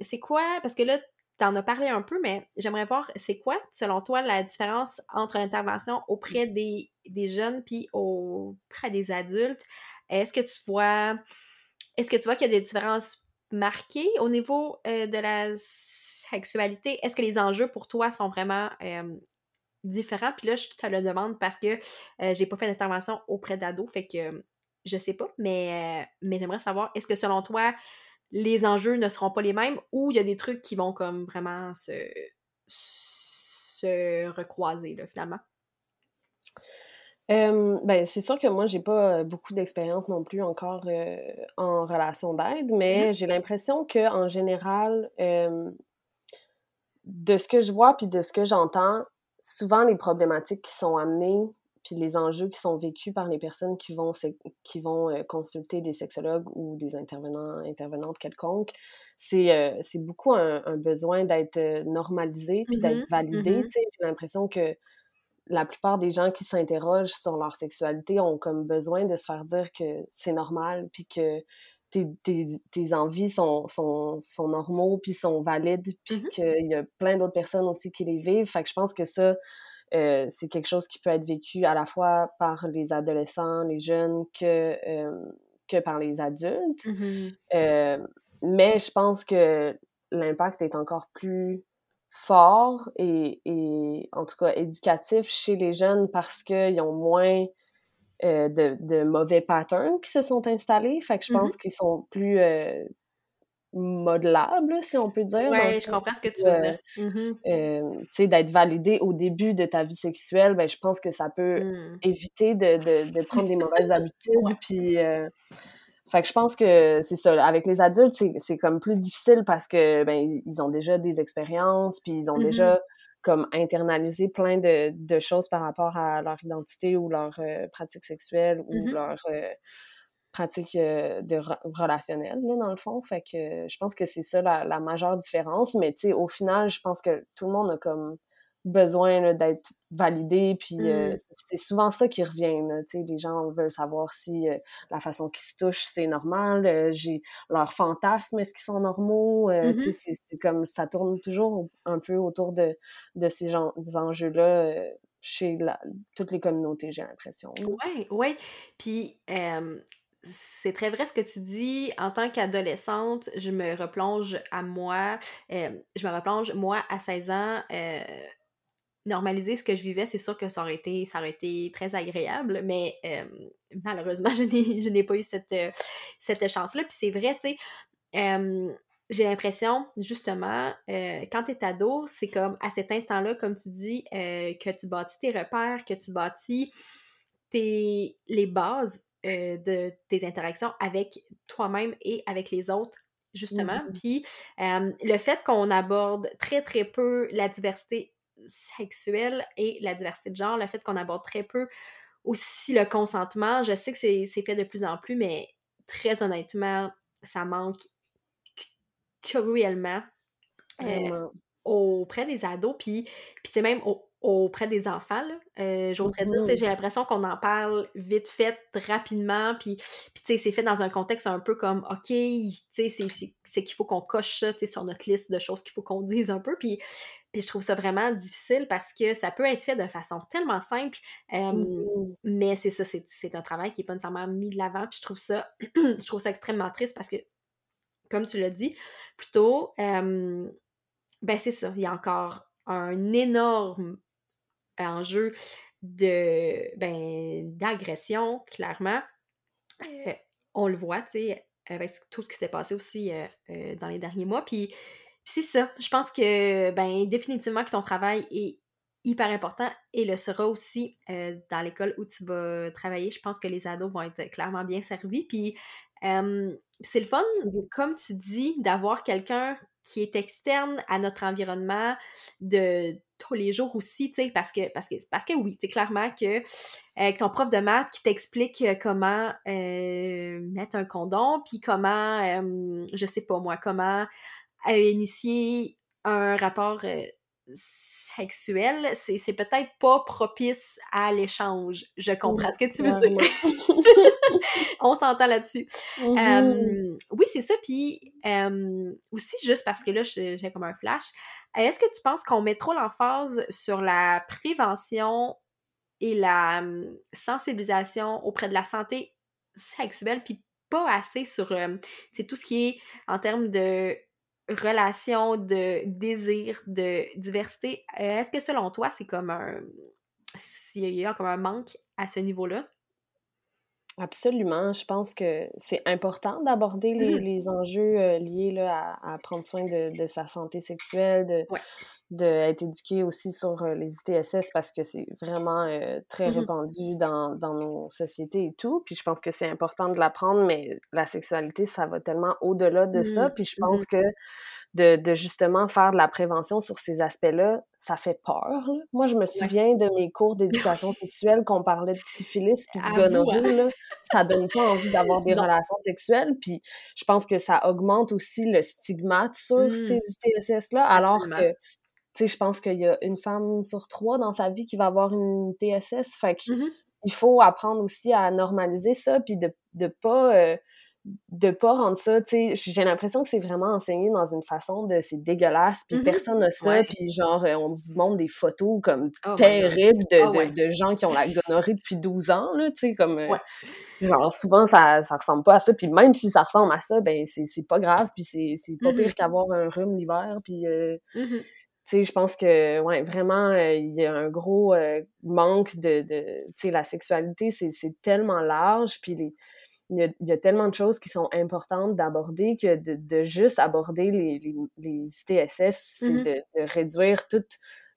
c'est quoi, parce que là, tu en as parlé un peu, mais j'aimerais voir, c'est quoi, selon toi, la différence entre l'intervention auprès des, des jeunes puis auprès des adultes? Est-ce que tu vois, est-ce que tu vois qu'il y a des différences marquées au niveau euh, de la sexualité? Est-ce que les enjeux pour toi sont vraiment différent. Puis là, je te le demande parce que euh, j'ai pas fait d'intervention auprès d'ados, fait que je sais pas, mais, euh, j'aimerais savoir, est-ce que selon toi, les enjeux ne seront pas les mêmes ou il y a des trucs qui vont comme vraiment se, se recroiser, là, finalement? Ben, c'est sûr que moi, j'ai pas beaucoup d'expérience non plus encore en relation d'aide, mais mmh j'ai l'impression que en général, de ce que je vois puis de ce que j'entends, souvent les problématiques qui sont amenées puis les enjeux qui sont vécus par les personnes qui vont, qui vont consulter des sexologues ou des intervenants, intervenantes quelconques, c'est beaucoup un, besoin d'être normalisé puis d'être mm-hmm. validé. Mm-hmm. J'ai l'impression que la plupart des gens qui s'interrogent sur leur sexualité ont comme besoin de se faire dire que c'est normal puis que tes, envies sont, sont, sont, normaux, puis sont valides, puis mmh qu'il y a plein d'autres personnes aussi qui les vivent. Fait que je pense que ça, euh, c'est quelque chose qui peut être vécu à la fois par les adolescents, les jeunes, que, euh, que par les adultes. Mmh euh, mais je pense que l'impact est encore plus fort et, et, en tout cas éducatif chez les jeunes parce qu'ils ont moins euh, de, mauvais patterns qui se sont installés. Fait que je pense mm-hmm. qu'ils sont plus euh, modelables, si on peut dire. Oui, je comprends ce que tu veux dire. Mm-hmm. Euh, tu sais, d'être validé au début de ta vie sexuelle, ben, je pense que ça peut mm. éviter de, prendre des mauvaises habitudes. Puis. Fait que je pense que c'est ça. Avec les adultes, c'est comme plus difficile parce que ben ils ont déjà des expériences, puis ils ont mm-hmm. déjà comme internaliser plein de, de, choses par rapport à leur identité ou leur euh, pratique sexuelle ou mmh leur euh, pratique euh, de relationnelle, là, dans le fond. Fait que je pense que c'est ça la, la, majeure différence. Mais, tu sais, au final, je pense que tout le monde a comme besoin d'être validé. Puis euh, mmh. c'est souvent ça qui revient. Là, les gens veulent savoir si euh, la façon qu'ils se touchent, c'est normal. Euh, j'ai leurs fantasmes, est-ce qu'ils sont normaux? Mmh c'est comme ça tourne toujours un peu autour de, de ces gens, des enjeux-là chez toutes les communautés, j'ai l'impression. Oui, oui. Puis c'est très vrai ce que tu dis. En tant qu'adolescente, je me replonge à moi. je me replonge, moi, à 16 ans normaliser ce que je vivais, c'est sûr que ça aurait été, ça aurait été très agréable, mais malheureusement, je n'ai pas eu cette, euh, cette chance-là. Puis c'est vrai, tu sais, j'ai l'impression, justement, euh, quand tu es ado, c'est comme à cet instant-là, comme tu dis, euh, que tu bâtis tes repères, que tu bâtis tes, les bases de tes interactions avec toi-même et avec les autres justement. Mmh Puis le fait qu'on aborde très, très peu la diversité sexuelle et la diversité de genre, le fait qu'on aborde très peu aussi le consentement. Je sais que c'est fait de plus en plus, mais très honnêtement, ça manque cruellement euh, auprès des ados, puis, puis c'est même auprès des enfants, euh, j'oserais dire, mm-hmm. j'ai l'impression qu'on en parle vite fait, rapidement, puis, puis c'est fait dans un contexte un peu comme, OK, c'est qu'il faut qu'on coche ça, sur notre liste de choses qu'il faut qu'on *laughs* dise un peu, puis puis je trouve ça vraiment difficile parce que ça peut être fait de façon tellement simple, Mmh mais c'est ça, c'est un travail qui n'est pas nécessairement mis de l'avant. Puis je trouve ça, *clears throat* je trouve ça extrêmement triste parce que, comme tu l'as dit plus tôt, ben c'est ça, il y a encore un énorme enjeu de ben, d'agression, clairement. Euh, on le voit, tu sais, avec tout ce qui s'est passé aussi euh, euh, dans les derniers mois. Puis, c'est ça. Je pense que, ben, définitivement que ton travail est hyper important et le sera aussi dans l'école où tu vas travailler. Je pense que les ados vont être clairement bien servis. Puis, c'est le fun, comme tu dis, d'avoir quelqu'un qui est externe à notre environnement de tous les jours aussi, tu sais, parce que, parce que, parce que oui, c'est clairement que euh, ton prof de maths qui t'explique euh, comment euh, mettre un condom, puis comment, je sais pas moi, comment initier un rapport sexuel, c'est peut-être pas propice à l'échange. Je comprends ce que tu veux dire. *laughs* On s'entend là-dessus. Mm-hmm. oui, c'est ça. Puis aussi, juste parce que là, j'ai comme un flash, est-ce que tu penses qu'on met trop l'emphase sur la prévention et la sensibilisation auprès de la santé sexuelle, puis pas assez sur c'est tout ce qui est en termes de relation, de désir, de diversité. Euh, est-ce que selon toi, c'est comme un. S'il y a comme un manque à ce niveau-là? Absolument. Je pense que c'est important d'aborder les, mmh enjeux euh, liés là, à, prendre soin de, sa santé sexuelle, de, d'être éduqué aussi sur euh, les ITSS parce que c'est vraiment très mmh répandu dans, dans, nos sociétés et tout. Puis je pense que c'est important de l'apprendre, mais la sexualité, ça va tellement au-delà de ça. Mmh. Puis je pense que de, justement faire de la prévention sur ces aspects-là, ça fait peur. Moi, je me souviens de mes cours *laughs* d'éducation sexuelle qu'on parlait de syphilis puis de hein. gonorrhée. Ça donne pas envie d'avoir des relations sexuelles. Puis je pense que ça augmente aussi le stigmate sur mmh. ces ITSS-là, alors que tu sais, je pense qu'il y a une femme sur trois dans sa vie qui va avoir une TSS. Fait qu'il mmh faut apprendre aussi à normaliser ça, puis de ne pas... Euh, de pas rendre ça, tu sais, j'ai l'impression que c'est vraiment enseigné dans une façon de c'est dégueulasse, puis mmh personne n'a ça, puis genre, euh, on vous montre des photos comme oh terribles ah de, de, gens qui ont la gonorrhée depuis 12 ans, là, tu sais, comme... Euh, genre, souvent, ça, ça ressemble pas à ça, puis même si ça ressemble à ça, ben, c'est pas grave, puis c'est pas pire qu'avoir un rhume l'hiver, puis... Euh, mmh tu sais, je pense que, ouais, vraiment, il y a un gros manque de... de tu sais, la sexualité, c'est tellement large, puis les il y, a, tellement de choses qui sont importantes d'aborder que de, juste aborder les, les, les ITSS, c'est mmh de, réduire tout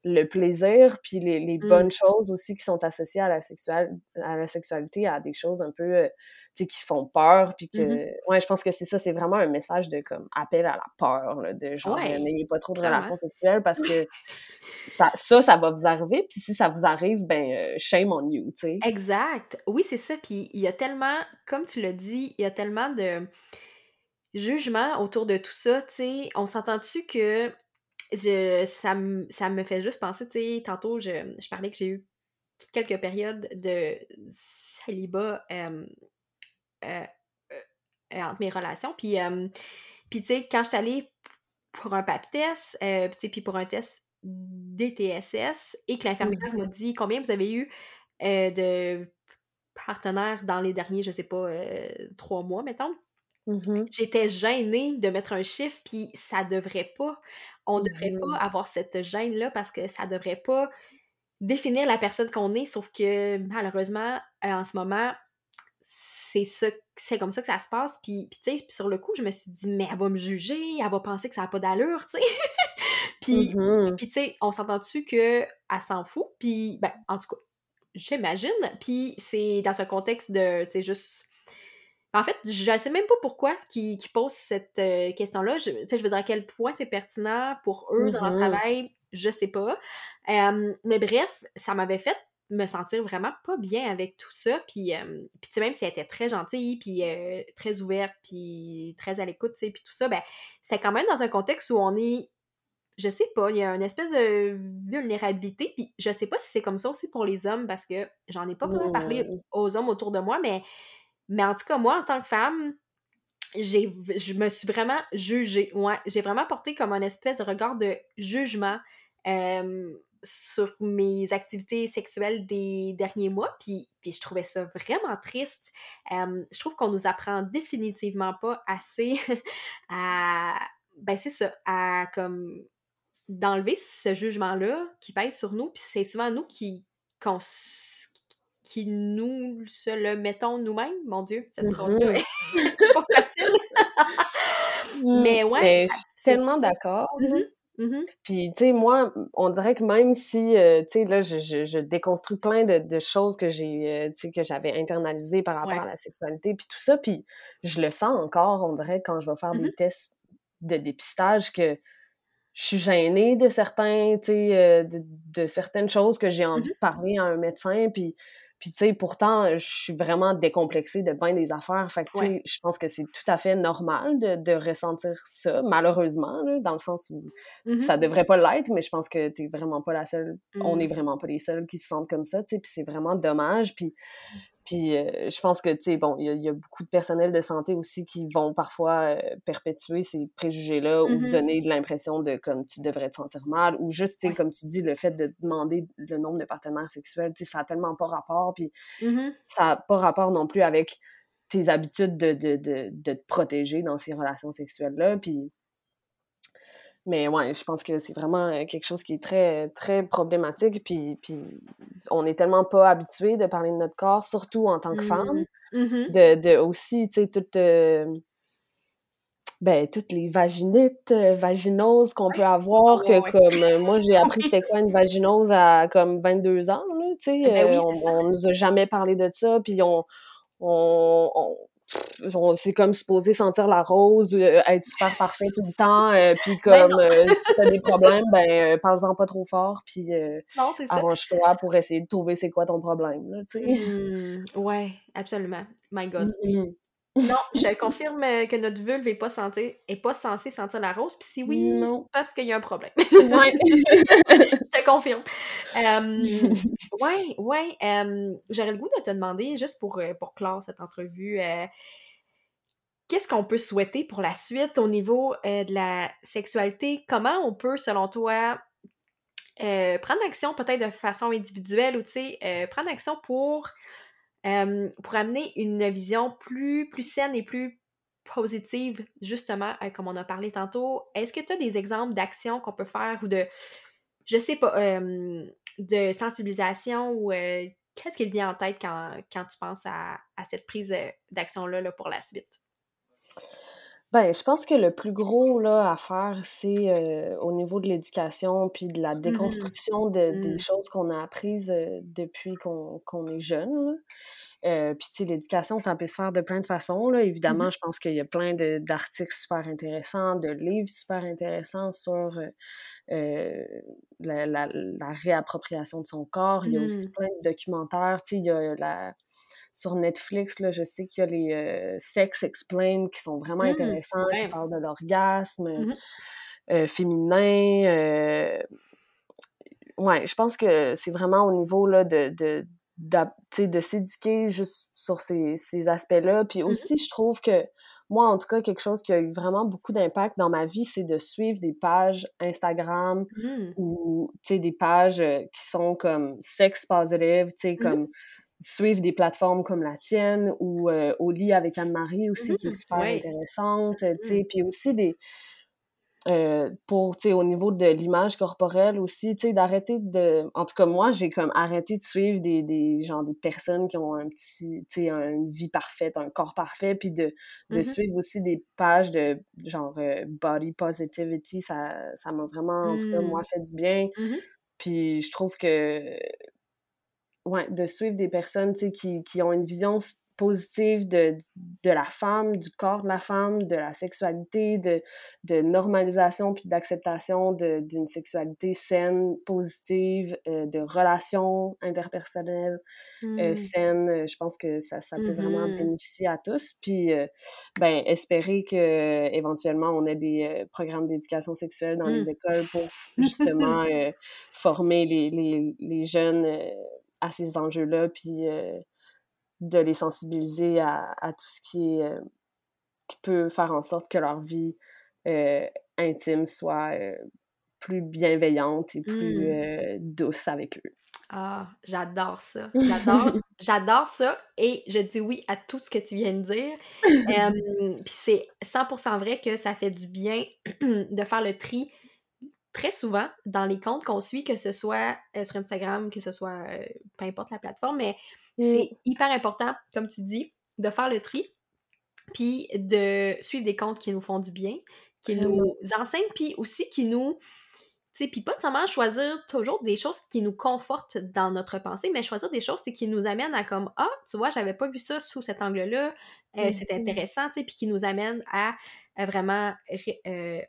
le plaisir, puis les, les mmh. bonnes choses aussi qui sont associées à la, sexuelle, à la sexualité, à des choses un peu, euh, tu sais, qui font peur, puis que, mmh ouais, je pense que c'est ça, c'est vraiment un message de, comme, appel à la peur, là, de genre, n'ayez pas trop de relations sexuelles, parce que *laughs* ça, ça, ça va vous arriver, puis si ça vous arrive, ben, euh, shame on you, tu sais. Exact. Oui, c'est ça, puis il y a tellement, comme tu l'as dit, il y a tellement de jugement autour de tout ça, tu sais, on s'entend-tu que je, ça, me fait juste penser, tu sais, tantôt, je, je, parlais que j'ai eu quelques périodes de célibat euh, euh, euh, entre mes relations. Puis, puis tu sais, quand je suis allée pour un pap test, puis pour un test DTSS, et que l'infirmière m'a dit combien vous avez eu de partenaires dans les derniers, je sais pas, trois mois, mettons. Mmh J'étais gênée de mettre un chiffre, puis ça devrait pas. On devrait pas avoir cette gêne-là parce que ça devrait pas définir la personne qu'on est, sauf que malheureusement, euh, en ce moment, c'est ça, c'est comme ça que ça se passe. Puis, tu sais, sur le coup, je me suis dit, mais elle va me juger, elle va penser que ça n'a pas d'allure, tu sais. *laughs* puis, mmh puis tu sais, on s'entend-tu qu'elle s'en fout? Puis, ben, en tout cas, j'imagine. Puis, c'est dans ce contexte de, tu sais, juste en fait, je ne sais même pas pourquoi qui, qui pose cette euh, question-là. Je, je veux dire à quel point c'est pertinent pour eux dans leur mm-hmm. travail, je sais pas. mais bref, ça m'avait fait me sentir vraiment pas bien avec tout ça. Puis, puis même si elle était très gentille, puis euh, très ouverte, puis très à l'écoute, puis tout ça, ben, c'était quand même dans un contexte où on est je sais pas, il y a une espèce de vulnérabilité, puis je sais pas si c'est comme ça aussi pour les hommes, parce que j'en ai pas vraiment parlé aux hommes autour de moi, mais mais en tout cas, moi, en tant que femme, j'ai, je me suis vraiment jugée. Ouais, j'ai vraiment porté comme un espèce de regard de jugement sur mes activités sexuelles des derniers mois, puis, puis je trouvais ça vraiment triste. je trouve qu'on nous apprend définitivement pas assez *laughs* à, ben c'est ça, à comme d'enlever ce jugement-là qui pèse sur nous, puis c'est souvent nous qui, qui nous se le mettons nous-mêmes? Mon Dieu, cette phrase-là mm-hmm. est *laughs* pas facile. mais ouais, je suis tellement d'accord. Mm-hmm. Mm-hmm. Puis, tu sais, moi, on dirait que même si, euh, tu sais, là, je, je, déconstruis plein de, choses que j'ai, euh, tu sais, que j'avais internalisées par rapport à la sexualité, puis tout ça, puis je le sens encore, on dirait, quand je vais faire des tests de dépistage, que je suis gênée de certains, tu sais, euh, de, de, certaines choses que j'ai envie de parler à un médecin, puis puis, tu sais, pourtant, je suis vraiment décomplexée de bien des affaires. Fait que, tu sais, je pense que c'est tout à fait normal de, de ressentir ça, malheureusement, là, dans le sens où mmh ça devrait pas l'être, mais je pense que t'es vraiment pas la seule. On n'est mmh. vraiment pas les seuls qui se sentent comme ça, tu sais, puis c'est vraiment dommage. Puis, puis euh, je pense que, tu sais, bon, il y, a beaucoup de personnel de santé aussi qui vont parfois euh, perpétuer ces préjugés-là ou mmh donner de l'impression de comme tu devrais te sentir mal ou juste, tu sais, comme tu dis, le fait de demander le nombre de partenaires sexuels, tu sais, ça a tellement pas rapport. Puis mmh ça n'a pas rapport non plus avec tes habitudes de, de, de, de te protéger dans ces relations sexuelles-là. Puis mais ouais, je pense que c'est vraiment euh, quelque chose qui est très, très problématique. Puis, puis on est tellement pas habitué de parler de notre corps, surtout en tant que femme. Mmh mmh de, de, aussi, tu sais, toutes, euh, ben, toutes les vaginites, euh, vaginoses qu'on peut avoir, que comme moi, j'ai appris *laughs* c'était quoi une vaginose à comme 22 ans, tu sais. Ben on, on, nous a jamais parlé de ça, puis on, on c'est comme supposé sentir la rose, euh, être super parfait tout le temps, euh, puis ben comme euh, si t'as des problèmes, ben parle-en pas trop fort, puis arrange-toi pour essayer de trouver c'est quoi ton problème, là, tu sais. Mmh, ouais, absolument. My God. *laughs* Mmh non, je confirme que notre vulve n'est pas, est pas censée sentir la rose. Puis si oui, parce qu'il y a un problème. Ouais. *laughs* je te confirme. Oui, *laughs* ouais, ouais. J'aurais le goût de te demander, juste pour, pour clore cette entrevue, qu'est-ce qu'on peut souhaiter pour la suite au niveau de la sexualité? Comment on peut, selon toi, prendre action peut-être de façon individuelle ou, tu sais, prendre action pour pour amener une vision plus, plus saine et plus positive, justement, euh, comme on a parlé tantôt. Est-ce que tu as des exemples d'actions qu'on peut faire ou de, je sais pas, de sensibilisation ou qu'est-ce qui te vient en tête quand, tu penses à, cette prise d'action-là là, pour la suite? Ben, je pense que le plus gros là, à faire, c'est au niveau de l'éducation puis de la mmh déconstruction de, des mmh. choses qu'on a apprises depuis qu'on est jeune. Euh, puis, tu sais, l'éducation, ça peut se faire de plein de façons. Là. Mmh Évidemment, je pense qu'il y a plein d'articles super intéressants, de livres super intéressants sur euh, la, la, réappropriation de son corps. Il y a aussi plein de documentaires. Tu sais, il y a la sur Netflix, là, je sais qu'il y a les euh, Sex Explain qui sont vraiment mmh, intéressants, qui parlent de l'orgasme mmh féminin. ouais, je pense que c'est vraiment au niveau là, de, de, de s'éduquer juste sur ces, ces aspects-là. Puis mmh aussi, je trouve que moi, en tout cas, quelque chose qui a eu vraiment beaucoup d'impact dans ma vie, c'est de suivre des pages Instagram ou, tu sais, des pages qui sont comme sex positive, tu sais, comme suivre des plateformes comme la tienne ou Au lit avec Anne-Marie aussi, qui est super intéressante, tu sais, mmh. puis aussi des... Euh, pour, tu sais, au niveau de l'image corporelle aussi, tu sais, d'arrêter de... En tout cas, moi, j'ai comme arrêté de suivre des, des, genre, des personnes qui ont un petit, tu sais, une vie parfaite, un corps parfait, puis de, de mm-hmm. suivre aussi des pages de, genre, body positivity, ça ça m'a vraiment, en tout cas, moi, fait du bien. Puis je trouve que ouais, de suivre des personnes qui, qui ont une vision positive de, de la femme, du corps de la femme, de la sexualité, de, de normalisation puis d'acceptation d'une sexualité saine, positive, euh, de relations interpersonnelles euh, mmh. saines. Euh, je pense que ça, ça peut vraiment mmh bénéficier à tous. Puis, ben, espérer que éventuellement on ait des programmes d'éducation sexuelle dans les mmh. écoles pour *laughs* justement former les, les, les jeunes à ces enjeux-là, puis de les sensibiliser à, tout ce qui est euh, qui peut faire en sorte que leur vie euh, intime soit euh, plus bienveillante et plus Mmh. euh, douce avec eux. Ah, j'adore ça. *laughs* J'adore, j'adore ça et je dis oui à tout ce que tu viens de dire. *laughs* Euh, Puis c'est 100% vrai que ça fait du bien *clears throat* de faire le tri très souvent dans les comptes qu'on suit, que ce soit euh, sur Instagram, que ce soit euh, peu importe la plateforme, mais Mm. c'est hyper important, comme tu dis, de faire le tri, puis de suivre des comptes qui nous font du bien, qui nous enseignent, puis aussi qui nous tu sais, puis pas seulement choisir toujours des choses qui nous confortent dans notre pensée, mais choisir des choses qui nous amènent à comme Ah, tu vois, j'avais pas vu ça sous cet angle-là, euh, c'est Mhm. intéressant, tu sais, puis qui nous amènent à, à vraiment euh,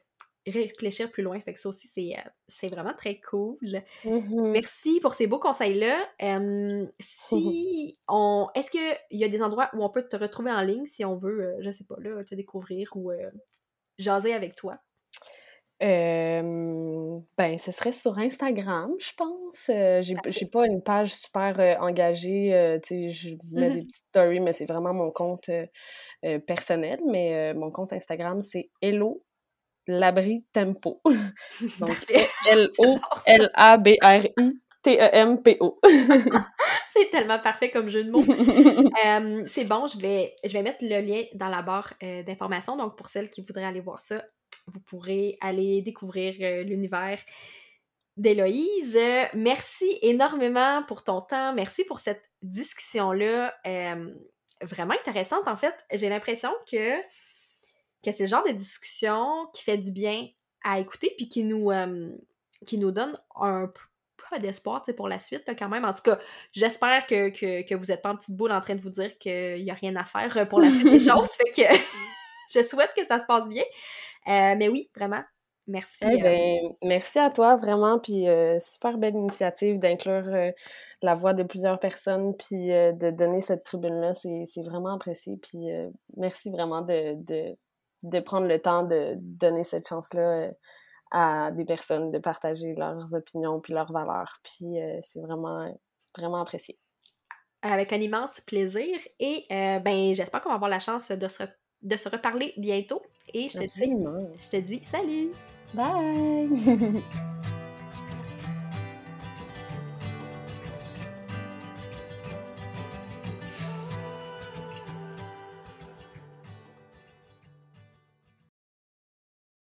réfléchir plus loin. Fait que ça aussi, c'est euh, vraiment très cool. Mhm. Merci pour ces beaux conseils-là. Euh, si on. Est-ce qu'il y a des endroits où on peut te retrouver en ligne si on veut, euh, je sais pas, là, te découvrir ou euh, jaser avec toi? Ben, ce serait sur Instagram, je pense. Euh, j'ai, pas une page super engagée. tu sais, je mets des Mhm. petites stories, mais c'est vraiment mon compte personnel. Mais mon compte Instagram, c'est Hello Labri Tempo. *laughs* Donc, ça. L-O-L-A-B-R-I-T-E-M-P-O. *laughs* C'est tellement parfait comme jeu de mots. *laughs* Euh, c'est bon, je vais, je vais mettre le lien dans la barre euh, d'informations. Donc, pour celles qui voudraient aller voir ça, vous pourrez aller découvrir euh, l'univers d'Héloïse. Merci énormément pour ton temps. Merci pour cette discussion-là. vraiment intéressante, en fait. J'ai l'impression que, que c'est le genre de discussion qui fait du bien à écouter puis qui nous, euh, qui nous donne un peu d'espoir pour la suite, là, quand même. En tout cas, j'espère que, que, que vous n'êtes pas en petite boule en train de vous dire qu'il n'y a rien à faire euh, pour la suite des *laughs* choses. Fait que *laughs* je souhaite que ça se passe bien. Euh, mais oui, vraiment, merci. Eh merci à toi, vraiment. Puis, euh, super belle initiative d'inclure euh, la voix de plusieurs personnes, puis euh, de donner cette tribune-là. C'est, c'est vraiment apprécié. Puis, merci vraiment de, de, de prendre le temps de donner cette chance-là euh, à des personnes, de partager leurs opinions puis leurs valeurs. Puis, euh, c'est vraiment, vraiment apprécié. avec un immense plaisir. Et euh, ben, j'espère qu'on va avoir la chance de se, de se reparler bientôt. Et je te dis, je te dis salut! Bye! *laughs*